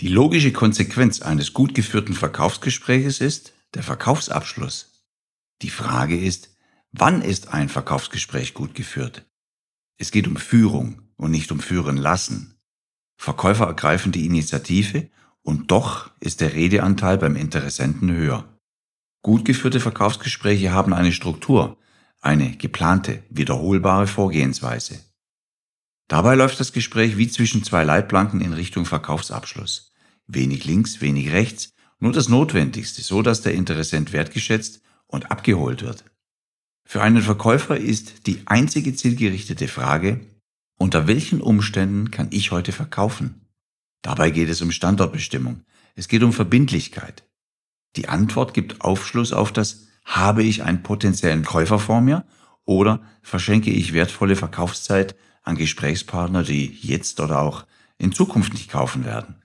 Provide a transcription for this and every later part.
Die logische Konsequenz eines gut geführten Verkaufsgespräches ist der Verkaufsabschluss. Die Frage ist, wann ist ein Verkaufsgespräch gut geführt? Es geht um Führung und nicht um Führen lassen. Verkäufer ergreifen die Initiative und doch ist der Redeanteil beim Interessenten höher. Gut geführte Verkaufsgespräche haben eine Struktur, eine geplante, wiederholbare Vorgehensweise. Dabei läuft das Gespräch wie zwischen zwei Leitplanken in Richtung Verkaufsabschluss. Wenig links, wenig rechts, nur das Notwendigste, so dass der Interessent wertgeschätzt und abgeholt wird. Für einen Verkäufer ist die einzige zielgerichtete Frage, unter welchen Umständen kann ich heute verkaufen? Dabei geht es um Standortbestimmung. Es geht um Verbindlichkeit. Die Antwort gibt Aufschluss auf das, habe ich einen potenziellen Käufer vor mir oder verschenke ich wertvolle Verkaufszeit an Gesprächspartner, die jetzt oder auch in Zukunft nicht kaufen werden.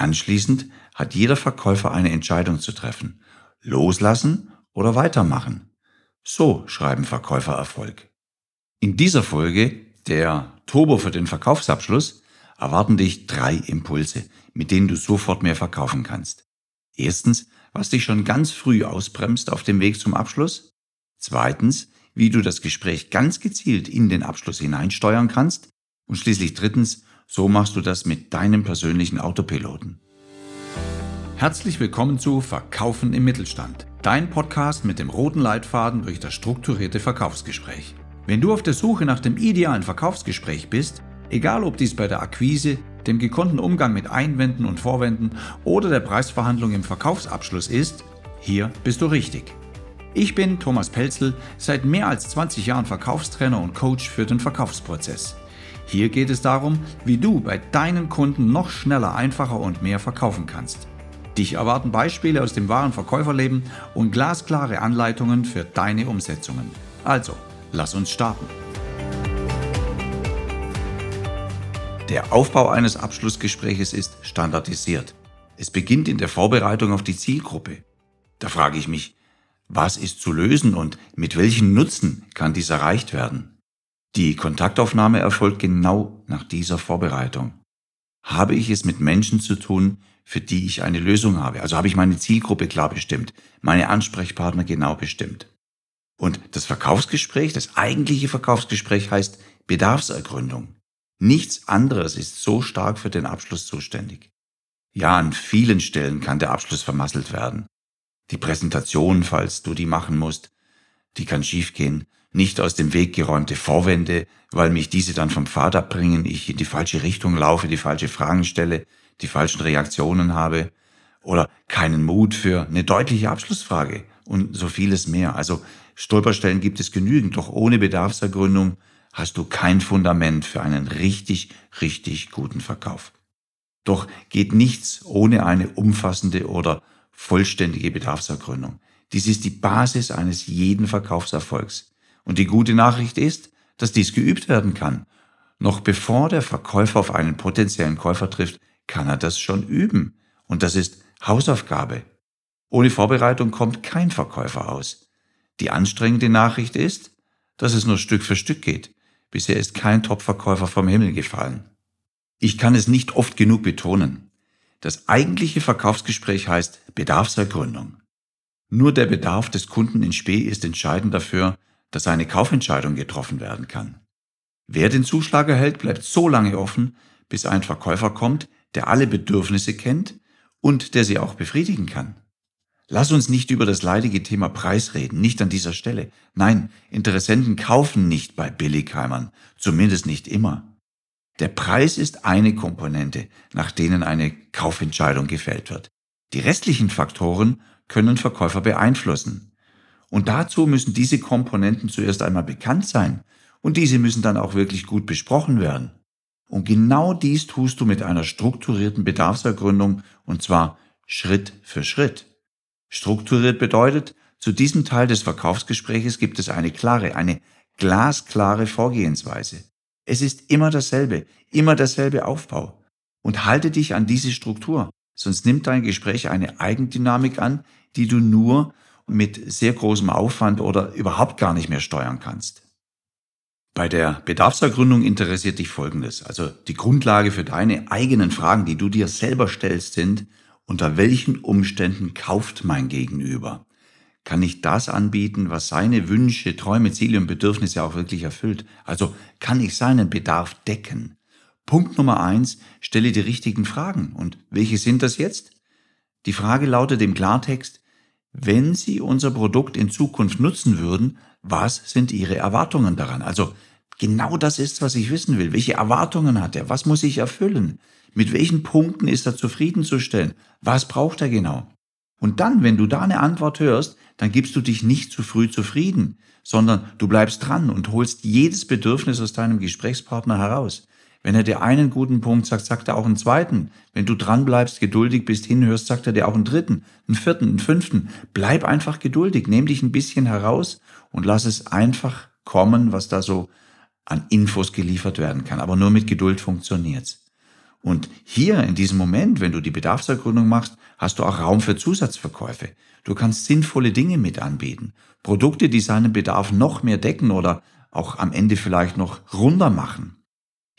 Anschließend hat jeder Verkäufer eine Entscheidung zu treffen. Loslassen oder weitermachen. So schreiben Verkäufer Erfolg. In dieser Folge, der Turbo für den Verkaufsabschluss, erwarten dich drei Impulse, mit denen du sofort mehr verkaufen kannst. Erstens, was dich schon ganz früh ausbremst auf dem Weg zum Abschluss. Zweitens, wie du das Gespräch ganz gezielt in den Abschluss hineinsteuern kannst. Und schließlich drittens, so machst du das mit deinem persönlichen Autopiloten. Herzlich willkommen zu Verkaufen im Mittelstand, dein Podcast mit dem roten Leitfaden durch das strukturierte Verkaufsgespräch. Wenn du auf der Suche nach dem idealen Verkaufsgespräch bist, egal ob dies bei der Akquise, dem gekonnten Umgang mit Einwänden und Vorwänden oder der Preisverhandlung im Verkaufsabschluss ist, hier bist du richtig. Ich bin Thomas Pelzel, seit mehr als 20 Jahren Verkaufstrainer und Coach für den Verkaufsprozess. Hier geht es darum, wie du bei deinen Kunden noch schneller, einfacher und mehr verkaufen kannst. Dich erwarten Beispiele aus dem wahren Verkäuferleben und glasklare Anleitungen für deine Umsetzungen. Also, lass uns starten. Der Aufbau eines Abschlussgespräches ist standardisiert. Es beginnt in der Vorbereitung auf die Zielgruppe. Da frage ich mich, was ist zu lösen und mit welchem Nutzen kann dies erreicht werden? Die Kontaktaufnahme erfolgt genau nach dieser Vorbereitung. Habe ich es mit Menschen zu tun, für die ich eine Lösung habe? Also habe ich meine Zielgruppe klar bestimmt, meine Ansprechpartner genau bestimmt. Und das Verkaufsgespräch, das eigentliche Verkaufsgespräch heißt Bedarfsergründung. Nichts anderes ist so stark für den Abschluss zuständig. Ja, an vielen Stellen kann der Abschluss vermasselt werden. Die Präsentation, falls du die machen musst, die kann schiefgehen. Nicht aus dem Weg geräumte Vorwände, weil mich diese dann vom Pfad abbringen, ich in die falsche Richtung laufe, die falsche Fragen stelle, die falschen Reaktionen habe oder keinen Mut für eine deutliche Abschlussfrage und so vieles mehr. Also Stolperstellen gibt es genügend, doch ohne Bedarfsergründung hast du kein Fundament für einen richtig, richtig guten Verkauf. Doch geht nichts ohne eine umfassende oder vollständige Bedarfsergründung. Dies ist die Basis eines jeden Verkaufserfolgs. Und die gute Nachricht ist, dass dies geübt werden kann. Noch bevor der Verkäufer auf einen potenziellen Käufer trifft, kann er das schon üben. Und das ist Hausaufgabe. Ohne Vorbereitung kommt kein Verkäufer aus. Die anstrengende Nachricht ist, dass es nur Stück für Stück geht. Bisher ist kein Top-Verkäufer vom Himmel gefallen. Ich kann es nicht oft genug betonen. Das eigentliche Verkaufsgespräch heißt Bedarfsergründung. Nur der Bedarf des Kunden in Spee ist entscheidend dafür, dass eine Kaufentscheidung getroffen werden kann. Wer den Zuschlag erhält, bleibt so lange offen, bis ein Verkäufer kommt, der alle Bedürfnisse kennt und der sie auch befriedigen kann. Lass uns nicht über das leidige Thema Preis reden, nicht an dieser Stelle. Nein, Interessenten kaufen nicht bei Billigheimern, zumindest nicht immer. Der Preis ist eine Komponente, nach denen eine Kaufentscheidung gefällt wird. Die restlichen Faktoren können Verkäufer beeinflussen. Und dazu müssen diese Komponenten zuerst einmal bekannt sein und diese müssen dann auch wirklich gut besprochen werden. Und genau dies tust du mit einer strukturierten Bedarfsergründung und zwar Schritt für Schritt. Strukturiert bedeutet, zu diesem Teil des Verkaufsgespräches gibt es eine klare, eine glasklare Vorgehensweise. Es ist immer dasselbe, immer derselbe Aufbau. Und halte dich an diese Struktur, sonst nimmt dein Gespräch eine Eigendynamik an, die du nur mit sehr großem Aufwand oder überhaupt gar nicht mehr steuern kannst. Bei der Bedarfsergründung interessiert dich Folgendes. Also die Grundlage für deine eigenen Fragen, die du dir selber stellst, sind, unter welchen Umständen kauft mein Gegenüber? Kann ich das anbieten, was seine Wünsche, Träume, Ziele und Bedürfnisse auch wirklich erfüllt? Also kann ich seinen Bedarf decken? Punkt Nummer eins, stelle die richtigen Fragen. Und welche sind das jetzt? Die Frage lautet im Klartext, wenn Sie unser Produkt in Zukunft nutzen würden, was sind Ihre Erwartungen daran? Also genau das ist, was ich wissen will. Welche Erwartungen hat er? Was muss ich erfüllen? Mit welchen Punkten ist er zufriedenzustellen? Was braucht er genau? Und dann, wenn du da eine Antwort hörst, dann gibst du dich nicht zu früh zufrieden, sondern du bleibst dran und holst jedes Bedürfnis aus deinem Gesprächspartner heraus. Wenn er dir einen guten Punkt sagt, sagt er auch einen zweiten. Wenn du dran bleibst, geduldig bist, hinhörst, sagt er dir auch einen dritten, einen vierten, einen fünften. Bleib einfach geduldig, nimm dich ein bisschen heraus und lass es einfach kommen, was da so an Infos geliefert werden kann. Aber nur mit Geduld funktioniert's. Und hier in diesem Moment, wenn du die Bedarfsergründung machst, hast du auch Raum für Zusatzverkäufe. Du kannst sinnvolle Dinge mit anbieten. Produkte, die seinen Bedarf noch mehr decken oder auch am Ende vielleicht noch runder machen.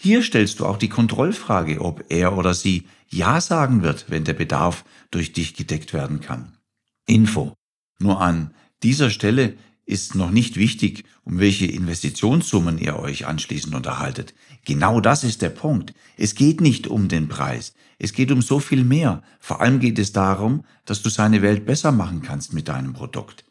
Hier stellst du auch die Kontrollfrage, ob er oder sie Ja sagen wird, wenn der Bedarf durch dich gedeckt werden kann. Info. Nur an dieser Stelle ist noch nicht wichtig, um welche Investitionssummen ihr euch anschließend unterhaltet. Genau das ist der Punkt. Es geht nicht um den Preis. Es geht um so viel mehr. Vor allem geht es darum, dass du seine Welt besser machen kannst mit deinem Produkt.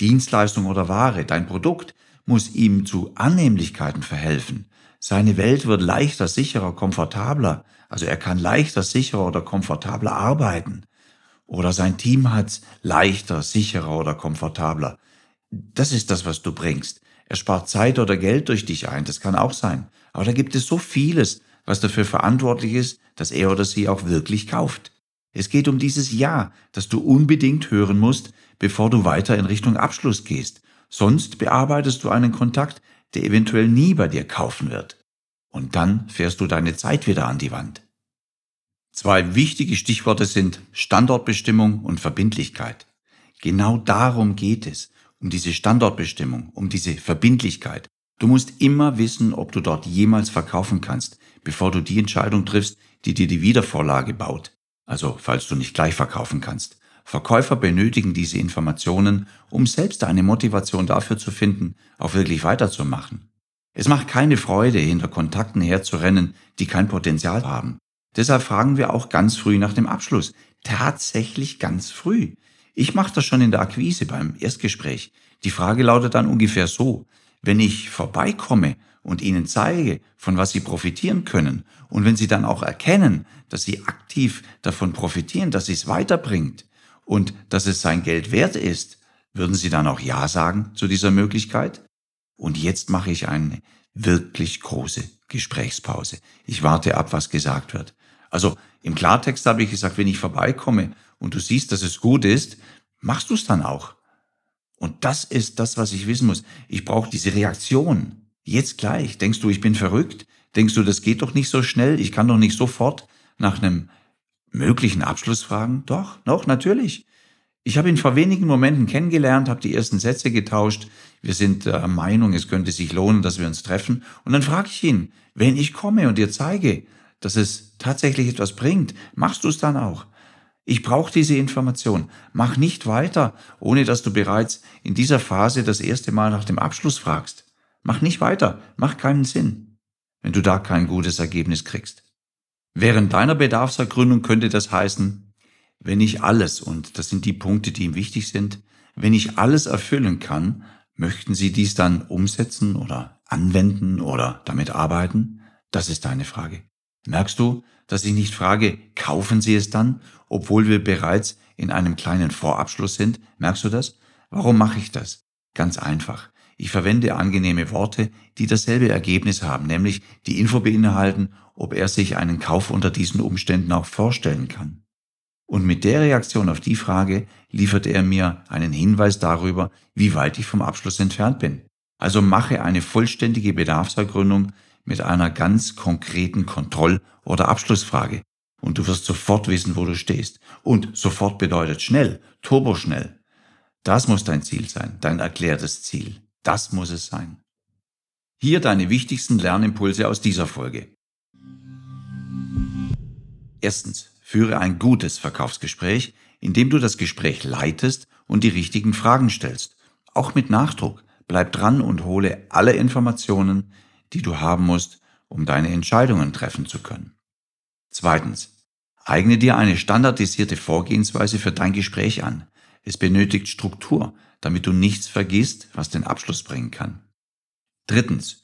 Dienstleistung oder Ware, dein Produkt muss ihm zu Annehmlichkeiten verhelfen. Seine Welt wird leichter, sicherer, komfortabler. Also er kann leichter, sicherer oder komfortabler arbeiten. Oder sein Team hat leichter, sicherer oder komfortabler. Das ist das, was du bringst. Er spart Zeit oder Geld durch dich ein, das kann auch sein. Aber da gibt es so vieles, was dafür verantwortlich ist, dass er oder sie auch wirklich kauft. Es geht um dieses Ja, das du unbedingt hören musst, bevor du weiter in Richtung Abschluss gehst. Sonst bearbeitest du einen Kontakt, der eventuell nie bei dir kaufen wird. Und dann fährst du deine Zeit wieder an die Wand. Zwei wichtige Stichworte sind Standortbestimmung und Verbindlichkeit. Genau darum geht es, um diese Standortbestimmung, um diese Verbindlichkeit. Du musst immer wissen, ob du dort jemals verkaufen kannst, bevor du die Entscheidung triffst, die dir die Wiedervorlage baut. Also falls du nicht gleich verkaufen kannst. Verkäufer benötigen diese Informationen, um selbst eine Motivation dafür zu finden, auch wirklich weiterzumachen. Es macht keine Freude, hinter Kontakten herzurennen, die kein Potenzial haben. Deshalb fragen wir auch ganz früh nach dem Abschluss. Tatsächlich ganz früh. Ich mache das schon in der Akquise beim Erstgespräch. Die Frage lautet dann ungefähr so. Wenn ich vorbeikomme und Ihnen zeige, von was Sie profitieren können, und wenn Sie dann auch erkennen, dass Sie aktiv davon profitieren, dass es weiterbringt und dass es sein Geld wert ist, würden Sie dann auch Ja sagen zu dieser Möglichkeit? Und jetzt mache ich eine wirklich große Gesprächspause. Ich warte ab, was gesagt wird. Also im Klartext habe ich gesagt, wenn ich vorbeikomme und du siehst, dass es gut ist, machst du es dann auch. Und das ist das, was ich wissen muss. Ich brauche diese Reaktion. Jetzt gleich. Denkst du, ich bin verrückt? Denkst du, das geht doch nicht so schnell? Ich kann doch nicht sofort nach einem möglichen Abschluss fragen? Doch, doch, natürlich. Ich habe ihn vor wenigen Momenten kennengelernt, habe die ersten Sätze getauscht. Wir sind der Meinung, es könnte sich lohnen, dass wir uns treffen. Und dann frage ich ihn, wenn ich komme und dir zeige, dass es tatsächlich etwas bringt, machst du es dann auch? Ich brauche diese Information. Mach nicht weiter, ohne dass du bereits in dieser Phase das erste Mal nach dem Abschluss fragst. Mach nicht weiter, macht keinen Sinn, wenn du da kein gutes Ergebnis kriegst. Während deiner Bedarfsergründung könnte das heißen, wenn ich alles, und das sind die Punkte, die ihm wichtig sind, wenn ich alles erfüllen kann, möchten Sie dies dann umsetzen oder anwenden oder damit arbeiten? Das ist deine Frage. Merkst du, dass ich nicht frage, kaufen Sie es dann, obwohl wir bereits in einem kleinen Vorabschluss sind? Merkst du das? Warum mache ich das? Ganz einfach. Ich verwende angenehme Worte, die dasselbe Ergebnis haben, nämlich die Info beinhalten, ob er sich einen Kauf unter diesen Umständen auch vorstellen kann. Und mit der Reaktion auf die Frage liefert er mir einen Hinweis darüber, wie weit ich vom Abschluss entfernt bin. Also mache eine vollständige Bedarfsergründung mit einer ganz konkreten Kontroll- oder Abschlussfrage. Und du wirst sofort wissen, wo du stehst. Und sofort bedeutet schnell, turboschnell. Das muss dein Ziel sein, dein erklärtes Ziel. Das muss es sein. Hier deine wichtigsten Lernimpulse aus dieser Folge. Erstens, führe ein gutes Verkaufsgespräch, indem du das Gespräch leitest und die richtigen Fragen stellst. Auch mit Nachdruck. Bleib dran und hole alle Informationen, die du haben musst, um deine Entscheidungen treffen zu können. Zweitens, eigne dir eine standardisierte Vorgehensweise für dein Gespräch an. Es benötigt Struktur, damit du nichts vergisst, was den Abschluss bringen kann. Drittens,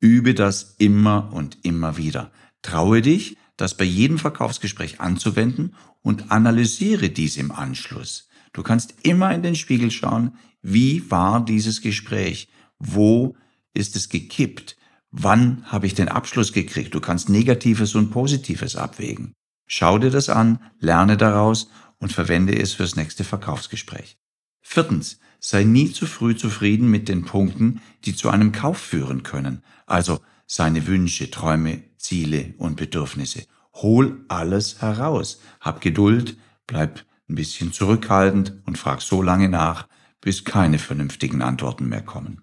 übe das immer und immer wieder. Traue dich, das bei jedem Verkaufsgespräch anzuwenden und analysiere dies im Anschluss. Du kannst immer in den Spiegel schauen, wie war dieses Gespräch? Wo ist es gekippt? Wann habe ich den Abschluss gekriegt? Du kannst Negatives und Positives abwägen. Schau dir das an, lerne daraus und verwende es fürs nächste Verkaufsgespräch. Viertens, sei nie zu früh zufrieden mit den Punkten, die zu einem Kauf führen können. Also seine Wünsche, Träume, Ziele und Bedürfnisse. Hol alles heraus. Hab Geduld, bleib ein bisschen zurückhaltend und frag so lange nach, bis keine vernünftigen Antworten mehr kommen.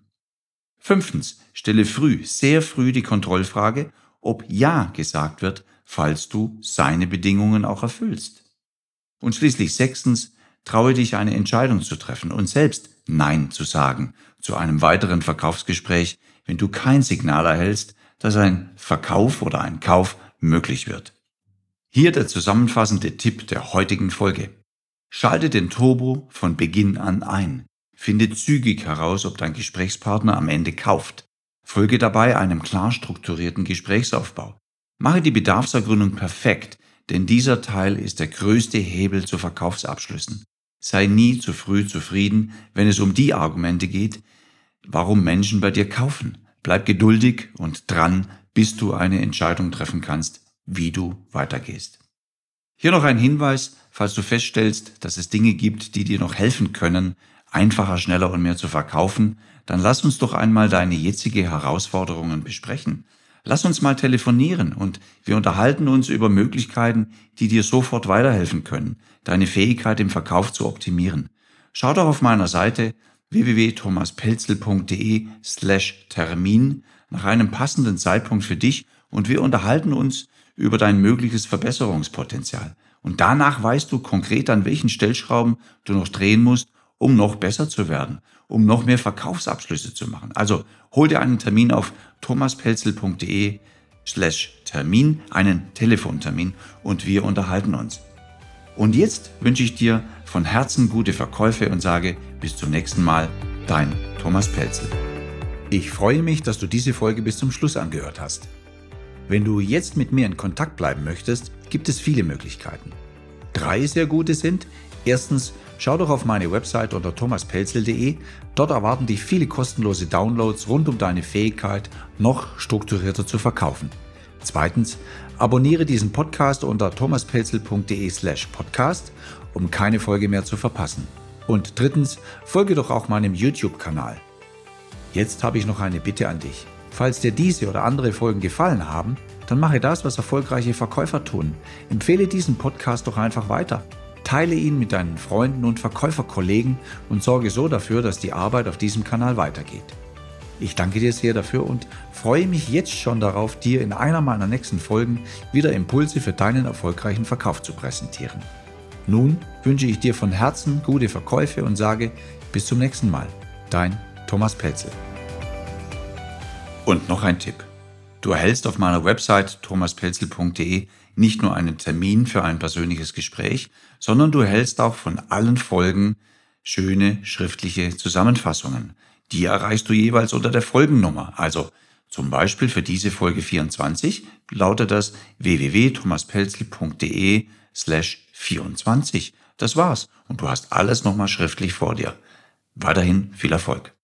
Fünftens, stelle früh, sehr früh die Kontrollfrage, ob Ja gesagt wird, falls du seine Bedingungen auch erfüllst. Und schließlich sechstens, traue dich eine Entscheidung zu treffen und selbst Nein zu sagen zu einem weiteren Verkaufsgespräch, wenn du kein Signal erhältst, dass ein Verkauf oder ein Kauf möglich wird. Hier der zusammenfassende Tipp der heutigen Folge. Schalte den Turbo von Beginn an ein. Finde zügig heraus, ob dein Gesprächspartner am Ende kauft. Folge dabei einem klar strukturierten Gesprächsaufbau. Mache die Bedarfsergründung perfekt, denn dieser Teil ist der größte Hebel zu Verkaufsabschlüssen. Sei nie zu früh zufrieden, wenn es um die Argumente geht, warum Menschen bei dir kaufen. Bleib geduldig und dran, bis du eine Entscheidung treffen kannst, wie du weitergehst. Hier noch ein Hinweis, falls du feststellst, dass es Dinge gibt, die dir noch helfen können, einfacher, schneller und mehr zu verkaufen, dann lass uns doch einmal deine jetzige Herausforderungen besprechen. Lass uns mal telefonieren und wir unterhalten uns über Möglichkeiten, die dir sofort weiterhelfen können, deine Fähigkeit im Verkauf zu optimieren. Schau doch auf meiner Seite www.thomaspelzel.de slash Termin nach einem passenden Zeitpunkt für dich und wir unterhalten uns über dein mögliches Verbesserungspotenzial. Und danach weißt du konkret, an welchen Stellschrauben du noch drehen musst, um noch besser zu werden, um noch mehr Verkaufsabschlüsse zu machen. Also hol dir einen Termin auf thomaspelzel.de slash Termin, einen Telefontermin und wir unterhalten uns. Und jetzt wünsche ich dir von Herzen gute Verkäufe und sage bis zum nächsten Mal, dein Thomas Pelzel. Ich freue mich, dass du diese Folge bis zum Schluss angehört hast. Wenn du jetzt mit mir in Kontakt bleiben möchtest, gibt es viele Möglichkeiten. Drei sehr gute sind, erstens, schau doch auf meine Website unter thomaspelzel.de. Dort erwarten dich viele kostenlose Downloads rund um deine Fähigkeit, noch strukturierter zu verkaufen. Zweitens, abonniere diesen Podcast unter thomaspelzel.de slash podcast, um keine Folge mehr zu verpassen. Und drittens, folge doch auch meinem YouTube-Kanal. Jetzt habe ich noch eine Bitte an dich. Falls dir diese oder andere Folgen gefallen haben, dann mache das, was erfolgreiche Verkäufer tun. Empfehle diesen Podcast doch einfach weiter. Teile ihn mit deinen Freunden und Verkäuferkollegen und sorge so dafür, dass die Arbeit auf diesem Kanal weitergeht. Ich danke dir sehr dafür und freue mich jetzt schon darauf, dir in einer meiner nächsten Folgen wieder Impulse für deinen erfolgreichen Verkauf zu präsentieren. Nun wünsche ich dir von Herzen gute Verkäufe und sage bis zum nächsten Mal. Dein Thomas Pelzel. Und noch ein Tipp. Du erhältst auf meiner Website thomaspelzel.de nicht nur einen Termin für ein persönliches Gespräch, sondern du erhältst auch von allen Folgen schöne schriftliche Zusammenfassungen. Die erreichst du jeweils unter der Folgennummer. Also zum Beispiel für diese Folge 24 lautet das www.thomaspelzel.de slash 24. Das war's und du hast alles nochmal schriftlich vor dir. Weiterhin viel Erfolg.